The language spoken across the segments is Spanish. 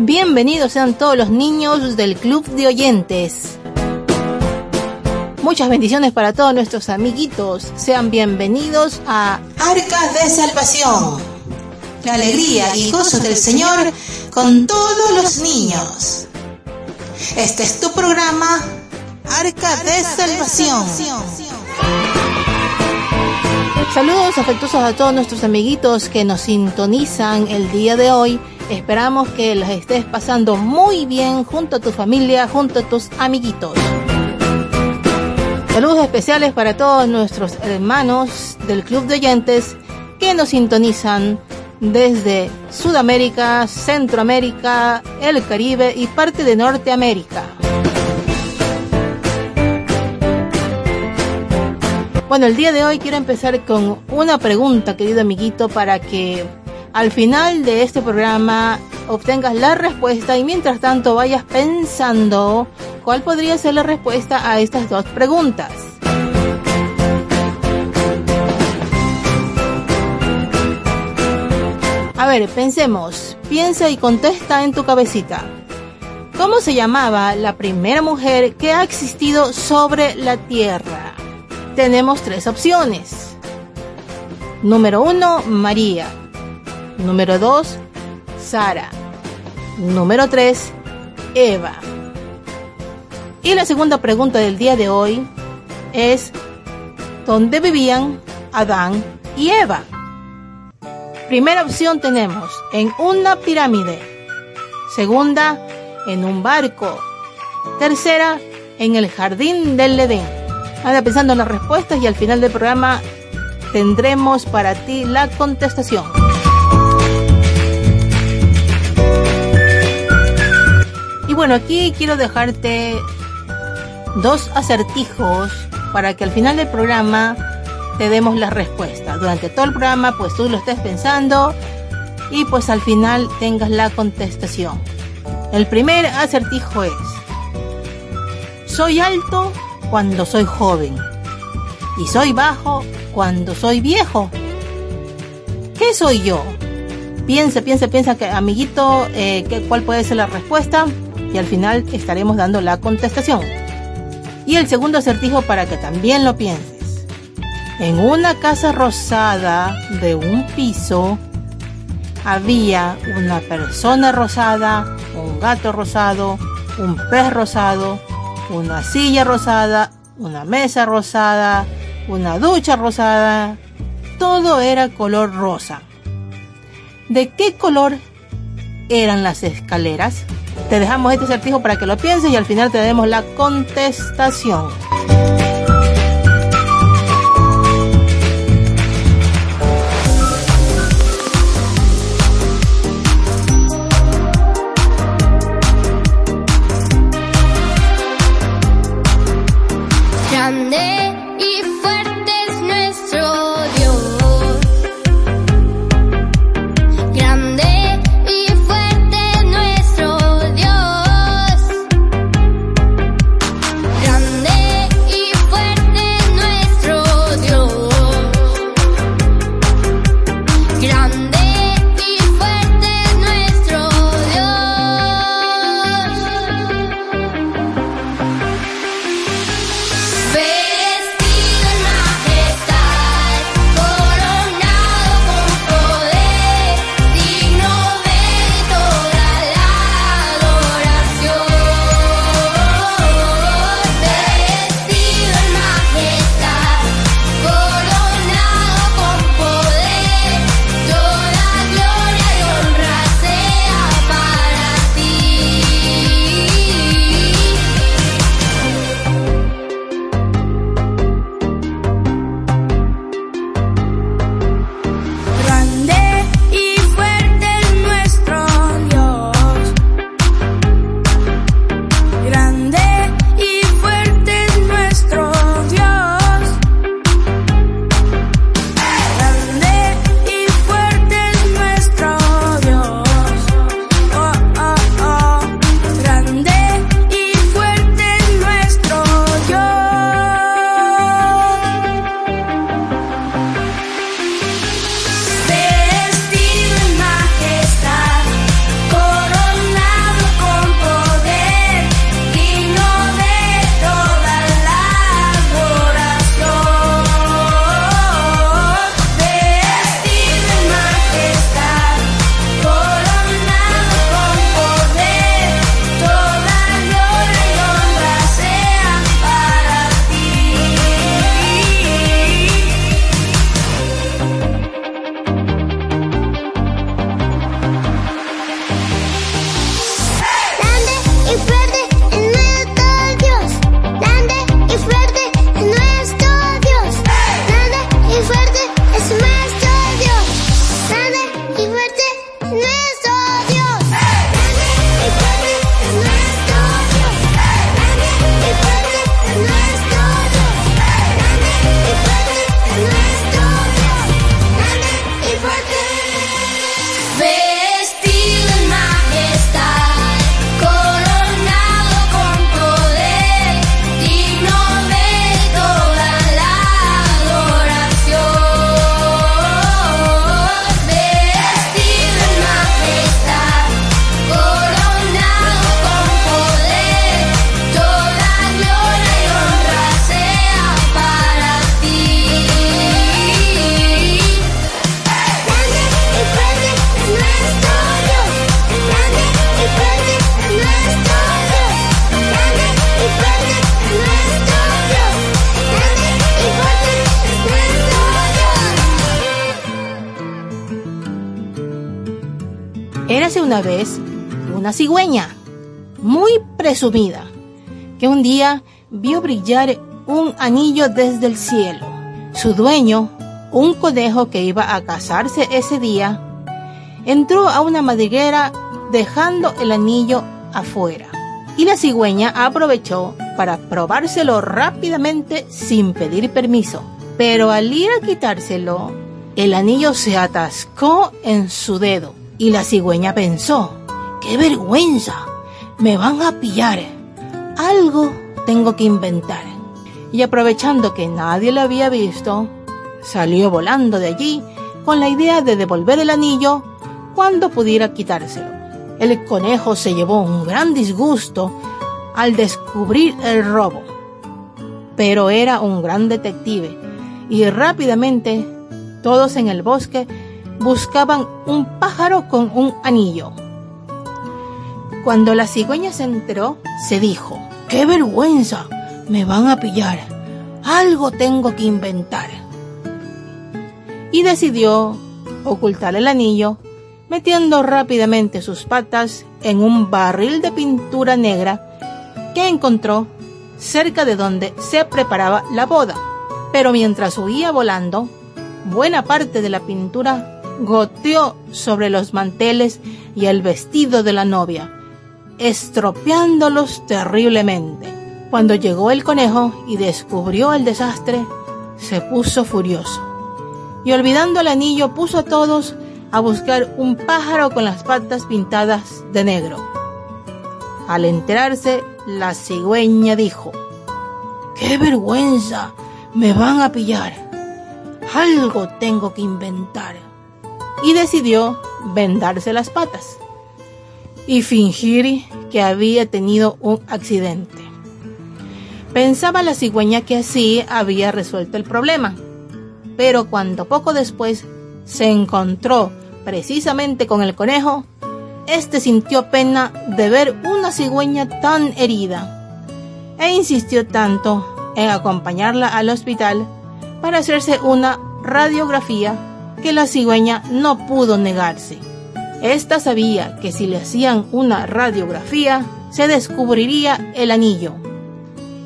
Bienvenidos sean todos los niños del Club de Oyentes. Muchas bendiciones para todos nuestros amiguitos. Sean bienvenidos a Arcas de Salvación. La alegría y gozo del Señor con todos los niños. Este es tu programa, Arca de Salvación. Saludos afectuosos a todos nuestros amiguitos que nos sintonizan el día de hoy. Esperamos que las estés pasando muy bien junto a tu familia, junto a tus amiguitos. Saludos especiales para todos nuestros hermanos del Club de Oyentes que nos sintonizan desde Sudamérica, Centroamérica, el Caribe y parte de Norteamérica. Bueno, el día de hoy quiero empezar con una pregunta, querido amiguito, para que al final de este programa obtengas la respuesta y mientras tanto vayas pensando cuál podría ser la respuesta a estas dos preguntas. A ver, pensemos, piensa y contesta en tu cabecita. ¿Cómo se llamaba la primera mujer que ha existido sobre la Tierra? tenemos tres opciones. Número uno, María. Número dos, Sara. Número tres, Eva. Y la segunda pregunta del día de hoy es, ¿dónde vivían Adán y Eva? Primera opción tenemos en una pirámide. Segunda, en un barco. Tercera, en el jardín del Edén. Anda pensando en las respuestas y al final del programa tendremos para ti la contestación. Bueno, aquí quiero dejarte dos acertijos para que al final del programa te demos la respuesta. Durante todo el programa, pues tú lo estés pensando y pues al final tengas la contestación. El primer acertijo es, soy alto cuando soy joven y soy bajo cuando soy viejo. ¿Qué soy yo? Piensa, piensa, piensa, que, amiguito, eh, ¿cuál puede ser la respuesta? Y al final estaremos dando la contestación. Y el segundo acertijo para que también lo pienses. En una casa rosada de un piso había una persona rosada, un gato rosado, un pez rosado, una silla rosada, una mesa rosada, una ducha rosada, todo era color rosa. ¿De qué color eran las escaleras? Te dejamos este acertijo para que lo pienses y al final te demos la contestación. Érase una vez una cigüeña muy presumida que un día vio brillar un anillo desde el cielo. Su dueño, un conejo que iba a casarse ese día, entró a una madriguera dejando el anillo afuera. Y la cigüeña aprovechó para probárselo rápidamente sin pedir permiso. Pero al ir a quitárselo, el anillo se atascó en su dedo y la cigüeña pensó, ¡qué vergüenza! Me van a pillar. Algo tengo que inventar. Y aprovechando que nadie lo había visto, salió volando de allí con la idea de devolver el anillo cuando pudiera quitárselo. El conejo se llevó un gran disgusto al descubrir el robo, pero era un gran detective y rápidamente todos en el bosque buscaban un pájaro con un anillo. Cuando la cigüeña se enteró, se dijo, ¡qué vergüenza! Me van a pillar. Algo tengo que inventar. Y decidió ocultar el anillo, metiendo rápidamente sus patas en un barril de pintura negra que encontró cerca de donde se preparaba la boda. Pero mientras huía volando, buena parte de la pintura goteó sobre los manteles y el vestido de la novia, estropeándolos terriblemente. Cuando llegó el conejo y descubrió el desastre, se puso furioso. Y olvidando el anillo, puso a todos a buscar un pájaro con las patas pintadas de negro. Al enterarse, la cigüeña dijo, ¡Qué vergüenza! Me van a pillar. Algo tengo que inventar. Y decidió vendarse las patas y fingir que había tenido un accidente. Pensaba la cigüeña que así había resuelto el problema, pero cuando poco después se encontró precisamente con el conejo, este sintió pena de ver una cigüeña tan herida e insistió tanto en acompañarla al hospital para hacerse una radiografía que la cigüeña no pudo negarse. Esta sabía que si le hacían una radiografía, se descubriría el anillo.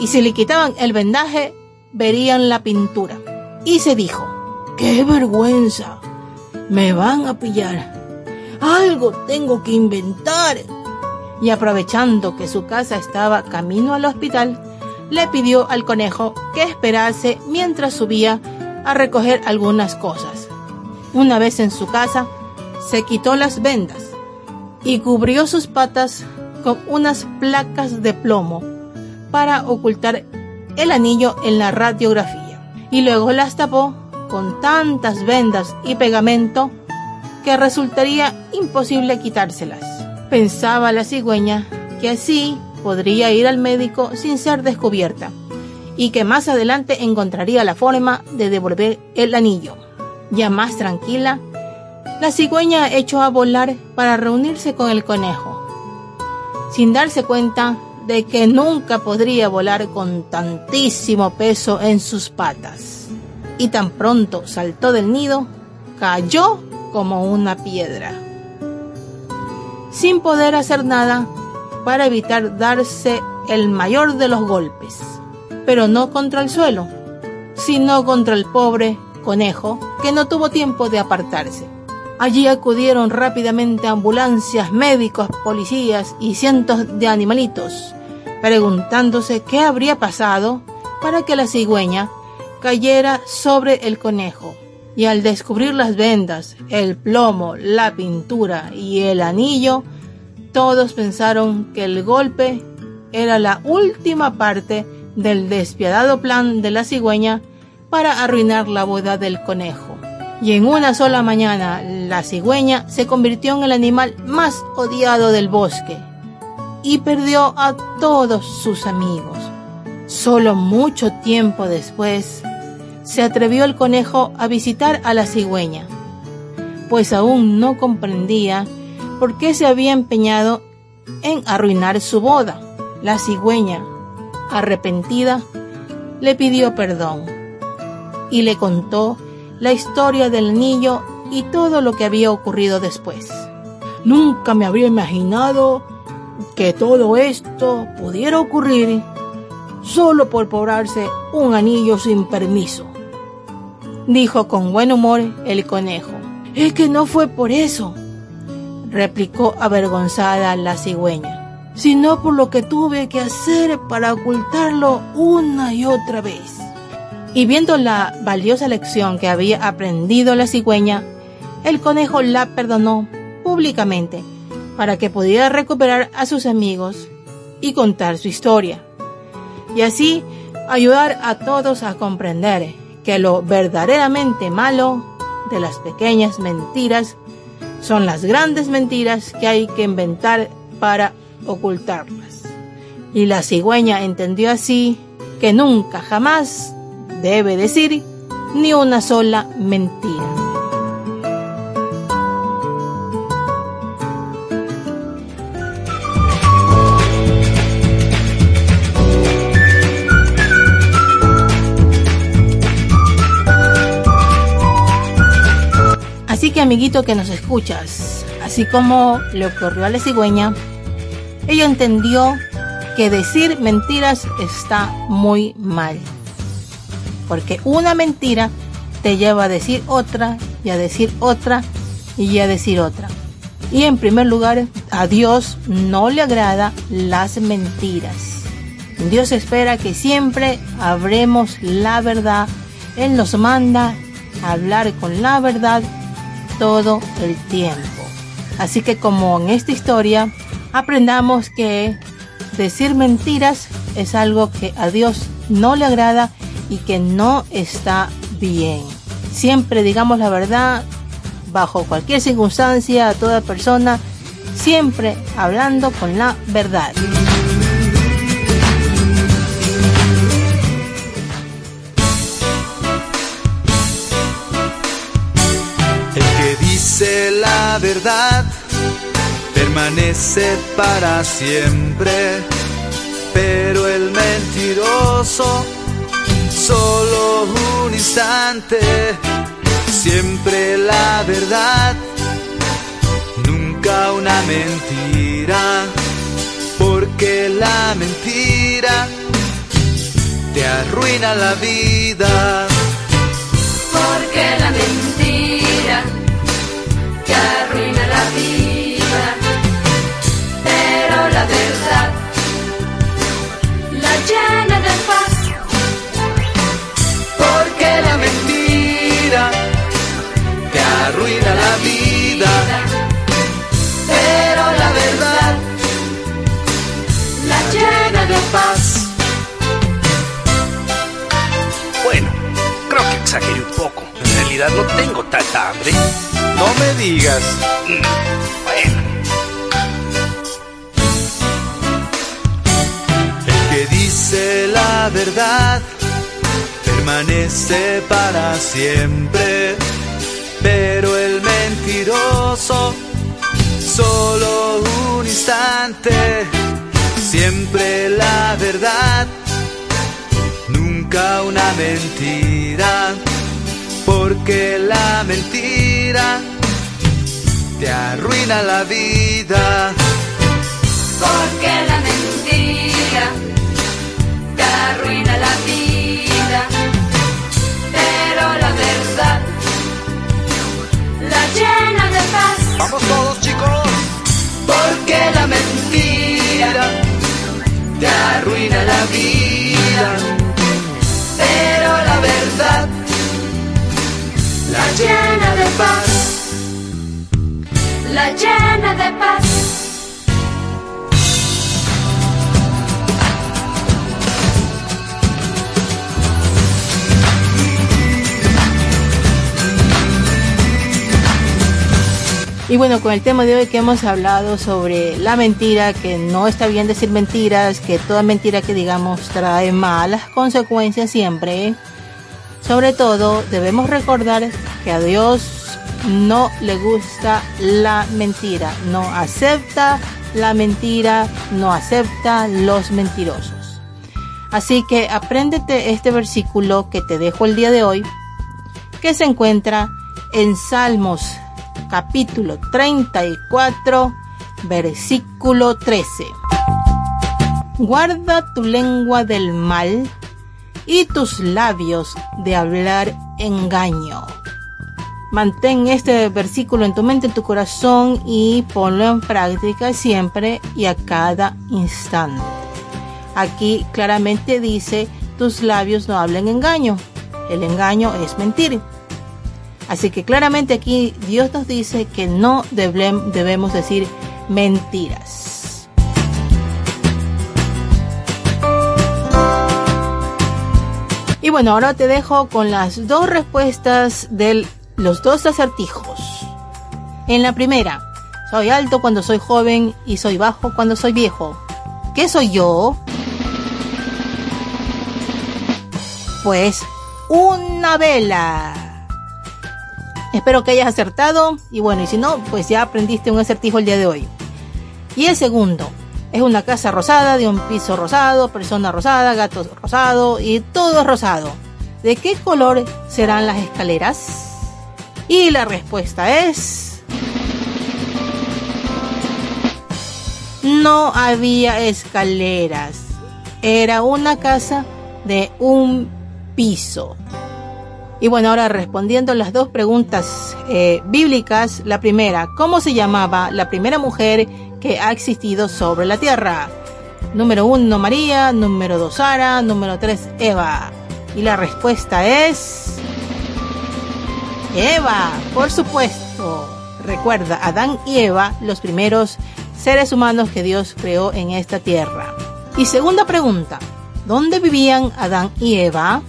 Y si le quitaban el vendaje, verían la pintura. Y se dijo, ¡qué vergüenza! Me van a pillar. Algo tengo que inventar. Y aprovechando que su casa estaba camino al hospital, le pidió al conejo que esperase mientras subía a recoger algunas cosas. Una vez en su casa, se quitó las vendas y cubrió sus patas con unas placas de plomo para ocultar el anillo en la radiografía y luego las tapó con tantas vendas y pegamento que resultaría imposible quitárselas. Pensaba la cigüeña que así podría ir al médico sin ser descubierta y que más adelante encontraría la forma de devolver el anillo. Ya más tranquila, la cigüeña echó a volar para reunirse con el conejo, sin darse cuenta de que nunca podría volar con tantísimo peso en sus patas. Y tan pronto saltó del nido, cayó como una piedra, sin poder hacer nada para evitar darse el mayor de los golpes, pero no contra el suelo, sino contra el pobre conejo que no tuvo tiempo de apartarse. Allí acudieron rápidamente ambulancias, médicos, policías y cientos de animalitos, preguntándose qué habría pasado para que la cigüeña cayera sobre el conejo. Y al descubrir las vendas, el plomo, la pintura y el anillo, todos pensaron que el golpe era la última parte del despiadado plan de la cigüeña para arruinar la boda del conejo y en una sola mañana la cigüeña se convirtió en el animal más odiado del bosque y perdió a todos sus amigos. Solo mucho tiempo después se atrevió el conejo a visitar a la cigüeña, pues aún no comprendía por qué se había empeñado en arruinar su boda. La cigüeña, arrepentida, le pidió perdón y le contó la historia del niño y todo lo que había ocurrido después. Nunca me habría imaginado que todo esto pudiera ocurrir solo por cobrarse un anillo sin permiso. Dijo con buen humor el conejo. Es que no fue por eso, replicó avergonzada la cigüeña, sino por lo que tuve que hacer para ocultarlo una y otra vez. Y viendo la valiosa lección que había aprendido la cigüeña, el conejo la perdonó públicamente para que pudiera recuperar a sus amigos y contar su historia. Y así ayudar a todos a comprender que lo verdaderamente malo de las pequeñas mentiras son las grandes mentiras que hay que inventar para ocultarlas. Y la cigüeña entendió así que nunca jamás debe decir ni una sola mentira. Así que amiguito que nos escuchas, así como le ocurrió a la cigüeña, ella entendió que decir mentiras está muy mal. Porque una mentira te lleva a decir otra y a decir otra y a decir otra. Y en primer lugar, a Dios no le agrada las mentiras. Dios espera que siempre habremos la verdad. Él nos manda a hablar con la verdad todo el tiempo. Así que como en esta historia, aprendamos que decir mentiras es algo que a Dios no le agrada y que no está bien. Siempre digamos la verdad bajo cualquier circunstancia a toda persona, siempre hablando con la verdad. dice la verdad, permanece para siempre, pero el mentiroso un instante, siempre la verdad, nunca una mentira, porque la mentira te arruina la vida. Porque la mentira arruina la vida, pero la verdad la llena de paz. Arruina la vida, pero la verdad la llena de paz. Bueno, creo que exageré un poco. En realidad no tengo tanta hambre. No me digas. Bueno. El que dice la verdad permanece para siempre, pero el mentiroso solo un instante. Siempre la verdad, nunca una mentira porque la mentira te arruina la vida. Porque la mentira te arruina la vida, llena de paz. Vamos todos chicos. Porque la mentira te arruina la vida, pero la verdad la llena de paz, la llena de paz. Y bueno, con el tema de hoy que hemos hablado sobre la mentira, que no está bien decir mentiras, que toda mentira que digamos trae malas consecuencias siempre. Sobre todo, debemos recordar que a Dios no le gusta la mentira, no acepta la mentira, no acepta los mentirosos. Así que apréndete este versículo que te dejo el día de hoy, que se encuentra en Salmos capítulo 34, versículo 13. Guarda tu lengua del mal y tus labios de hablar engaño. Mantén este versículo en tu mente, en tu corazón y ponlo en práctica siempre y a cada instante. Aquí claramente dice, tus labios no hablen engaño. El engaño es mentir. Así que claramente aquí Dios nos dice que no debemos decir mentiras. Y bueno, ahora te dejo con las dos respuestas de los dos acertijos. En la primera, soy alto cuando soy joven y soy bajo cuando soy viejo. ¿Qué soy yo? Pues una vela. Espero que hayas acertado y bueno, y si no, pues ya aprendiste un acertijo el día de hoy. Y el segundo, es una casa rosada, de un piso rosado, persona rosada, gato rosado y todo es rosado. ¿De qué color serán las escaleras? Y la respuesta es... No había escaleras. Era una casa de un piso. Y bueno, ahora respondiendo las dos preguntas eh, bíblicas, la primera, ¿cómo se llamaba la primera mujer que ha existido sobre la tierra? Número uno, María, número dos, Sara, número tres, Eva. Y la respuesta es... Eva, por supuesto. Recuerda, Adán y Eva, los primeros seres humanos que Dios creó en esta tierra. Y segunda pregunta, ¿dónde vivían Adán y Eva?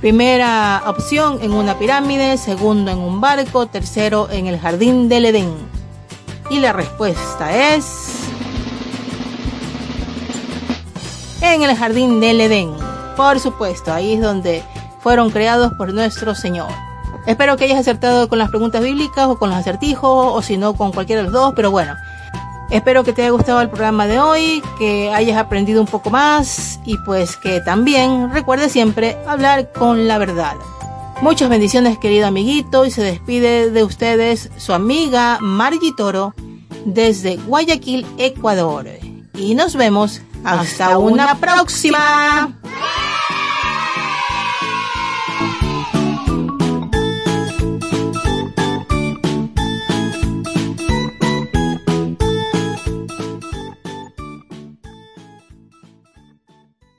Primera opción en una pirámide, segundo en un barco, tercero en el jardín del Edén. Y la respuesta es... En el jardín del Edén. Por supuesto, ahí es donde fueron creados por nuestro Señor. Espero que hayas acertado con las preguntas bíblicas o con los acertijos o si no con cualquiera de los dos, pero bueno, Espero que te haya gustado el programa de hoy, que hayas aprendido un poco más y pues que también recuerde siempre hablar con la verdad. Muchas bendiciones querido amiguito y se despide de ustedes su amiga Margie Toro desde Guayaquil, Ecuador. Y nos vemos hasta, una, próxima.